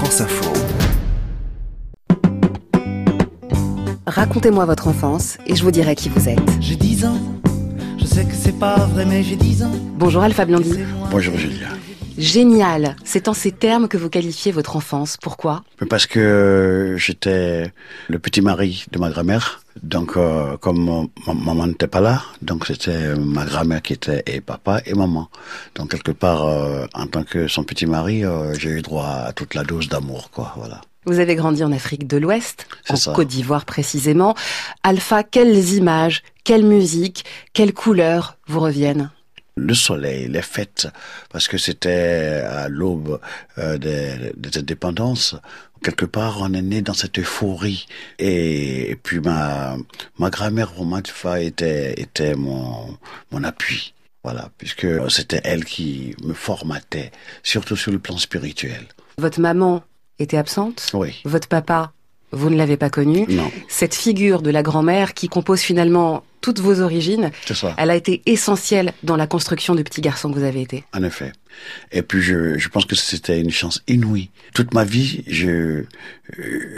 France Info. Racontez-moi votre enfance et je vous dirai qui vous êtes. J'ai 10 ans, je sais que c'est pas vrai, mais j'ai 10 ans. Bonjour Alpha Blondy. Bonjour Julia. Génial. C'est en ces termes que vous qualifiez votre enfance. Pourquoi? Parce que j'étais le petit mari de ma grand-mère. Donc, euh, comme ma maman n'était pas là, donc c'était ma grand-mère qui était et papa et maman. Donc quelque part, euh, en tant que son petit mari, euh, j'ai eu droit à toute la dose d'amour, quoi. Voilà. Vous avez grandi en Afrique de l'Ouest, en ça. Côte d'Ivoire précisément. Alpha, quelles images, quelle musique, quelles couleurs vous reviennent? Le soleil, les fêtes, parce que c'était à l'aube euh, des, des indépendances. Quelque part, on est né dans cette euphorie. Et, et puis ma ma grand-mère Romain Tufa était était mon mon appui. Voilà, puisque c'était elle qui me formatait, surtout sur le plan spirituel. Votre maman était absente? Oui. Votre papa, vous ne l'avez pas connu? Non, Cette figure de la grand-mère qui compose finalement toutes vos origines, c'est ça. elle a été essentielle dans la construction du petit garçon que vous avez été. En effet. Et puis je, je pense que c'était une chance inouïe. Toute ma vie, je, euh,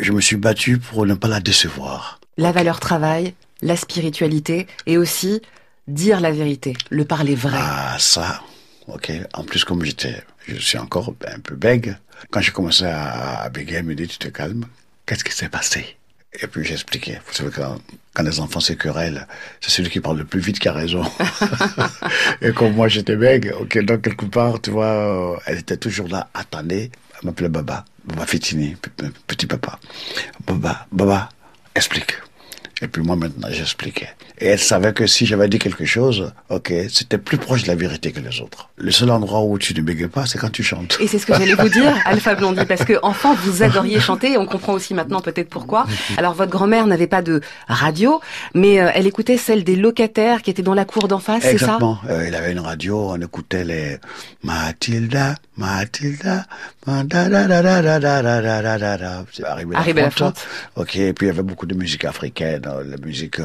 je me suis battu pour ne pas la décevoir. La valeur travail, la spiritualité et aussi dire la vérité, le parler vrai. Ah, ça, ok. En plus, comme j'étais, je suis encore un peu bègue. Quand j'ai commencé à, à bégayer, elle me dit, tu te calmes. Qu'est-ce qui s'est passé? Et puis j'expliquais. Vous savez, quand, quand les enfants se querellent, c'est celui qui parle le plus vite qui a raison. Et comme moi, j'étais bègue, ok, donc quelque part, tu vois, euh, elle était toujours là, attendez. Elle m'appelait Baba, Baba Fitini, petit papa. Baba, Baba, explique. Et puis moi, maintenant, j'expliquais. Et elle savait que si j'avais dit quelque chose, ok, c'était plus proche de la vérité que les autres. Le seul endroit où tu ne bégayes pas, c'est quand tu chantes. Et c'est ce que j'allais vous dire, Alpha Blondie, parce que enfant, vous adoriez chanter, et on comprend aussi maintenant peut-être pourquoi. Alors votre grand-mère n'avait pas de radio, mais euh, elle écoutait celle des locataires qui étaient dans la cour d'en face, c'est ça? Exactement. Euh, il avait une radio, on écoutait les Mathilda, Mathilda, c'est la Belafonte. Ok, et puis il y avait beaucoup de musique africaine, la musique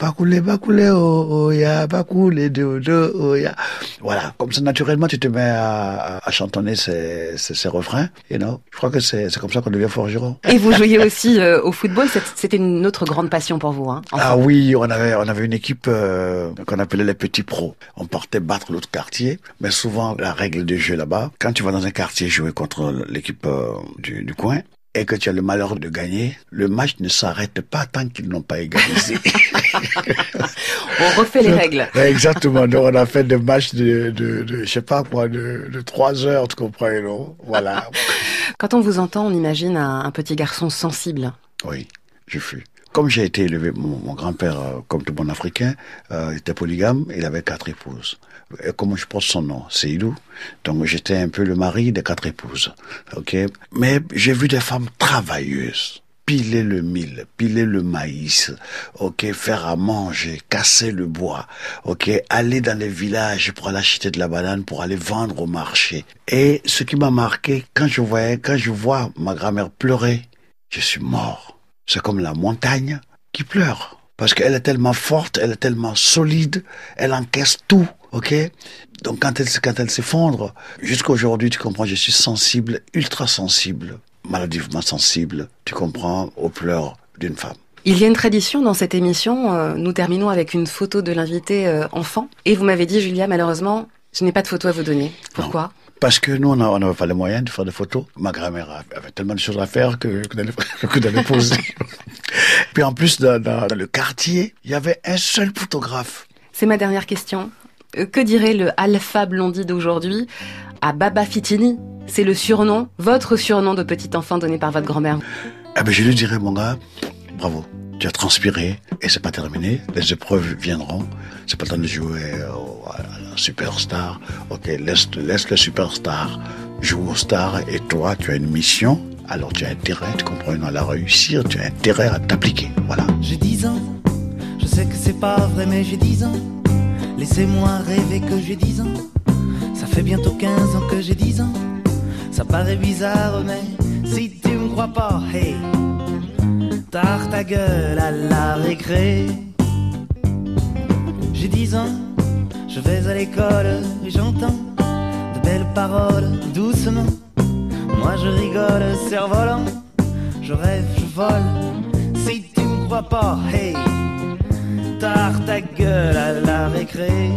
Bakoulé, Bakoulé, Oya, Bakoulé, Dodo, Oya. Voilà, comme ça, naturellement, tu te mets à, chantonner ces, ces, refrains. You know Je crois que c'est comme ça qu'on devient forgeron. Et vous jouiez aussi au football, c'était une autre grande passion pour vous. Ah oui, on avait, on avait une équipe qu'on appelait les petits pros. On partait battre l'autre quartier, mais souvent, la règle du jeu là-bas, quand tu vas dans un quartier jouer contre l'équipe euh, du, du coin et que tu as le malheur de gagner, le match ne s'arrête pas tant qu'ils n'ont pas égalisé. On refait les règles. Exactement. Donc on a fait des matchs de, de, de je sais pas quoi, de, de trois heures, tu comprends, non Voilà. Quand on vous entend, on imagine un, un petit garçon sensible. Oui, je fus. Comme j'ai été élevé, mon, grand-père, euh, comme tout bon Africain, euh, était polygame, il avait quatre épouses. Et comment je pense son nom Seydou. Donc j'étais un peu le mari des quatre épouses. Ok? Mais j'ai vu des femmes travailleuses. Piler le mil, piler le maïs, ok, faire à manger, casser le bois, ok, aller dans les villages pour aller acheter de la banane pour aller vendre au marché. Et ce qui m'a marqué, quand je voyais, quand je vois ma grand-mère pleurer, je suis mort. C'est comme la montagne qui pleure. Parce qu'elle est tellement forte, elle est tellement solide, elle encaisse tout, ok? Donc quand elle, quand elle s'effondre, jusqu'à aujourd'hui, tu comprends, je suis sensible, ultra sensible, maladivement sensible, tu comprends, aux pleurs d'une femme. Il y a une tradition dans cette émission. euh, nous terminons avec une photo de l'invité euh, enfant. Et vous m'avez dit, Julia, malheureusement, je n'ai pas de photo à vous donner. Pourquoi? Parce que nous, on n'a- on n'avait pas les moyens de faire des photos. Ma grand-mère avait tellement de choses à faire que, que d'aller, poser. Puis en plus, dans, dans- dans le quartier, il y avait un seul photographe. C'est ma dernière question. Euh, Que dirait le Alpha Blondie d'aujourd'hui à Baba Fitini? C'est le surnom, votre surnom de petit enfant donné par votre grand-mère. Eh ben, je lui dirais, mon gars, bravo. Tu as transpiré et c'est pas terminé. Les épreuves viendront. C'est pas le temps de jouer euh, à la superstar. Ok, laisse, laisse le superstar jouer au star et toi, tu as une mission. Alors tu as intérêt, tu comprends, à la réussir. Tu as intérêt à t'appliquer. Voilà. J'ai 10 ans, je sais que c'est pas vrai, mais j'ai 10 ans. Laissez-moi rêver que j'ai 10 ans. Ça fait bientôt 15 ans que j'ai 10 ans. Ça paraît bizarre, mais si tu me crois pas, hey, tard ta gueule à la récré. J'ai 10 ans, je vais à l'école et j'entends de belles paroles doucement. Moi je rigole, cerf-volant, je rêve, je vole. Si tu me crois pas, hey, tard ta gueule à la récré.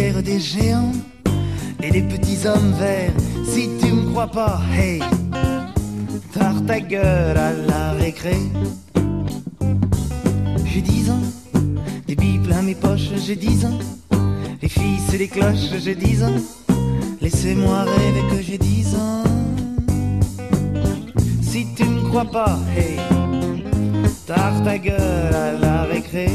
Des géants et des petits hommes verts. Si tu me crois pas, hey, tard ta gueule à la récré. J'ai 10 ans, des billes plein mes poches, j'ai 10 ans. Les filles, c'est les cloches, j'ai 10 ans. Laissez-moi rêver que j'ai 10 ans. Si tu me crois pas, hey, tard ta gueule à la récré.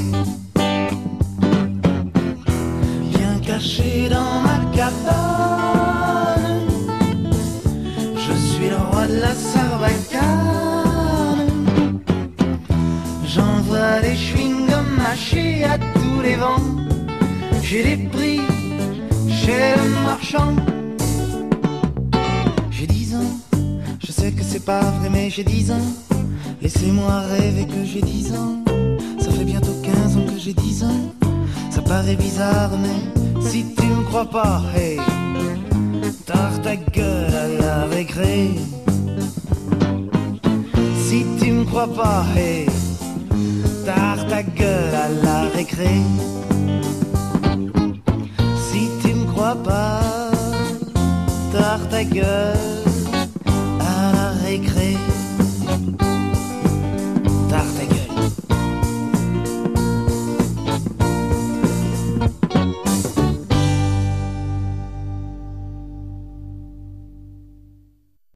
Mâchés à tous les vents. J'ai des prix chez le marchand. J'ai 10 ans, je sais que c'est pas vrai, mais j'ai 10 ans. Laissez-moi rêver que j'ai 10 ans. Ça fait bientôt 15 ans que j'ai 10 ans. Ça paraît bizarre, mais si tu me crois pas, hey, tard ta gueule à la récré. Si tu me crois pas, hey, tard ta gueule à la récré. Si tu me crois pas, tard ta gueule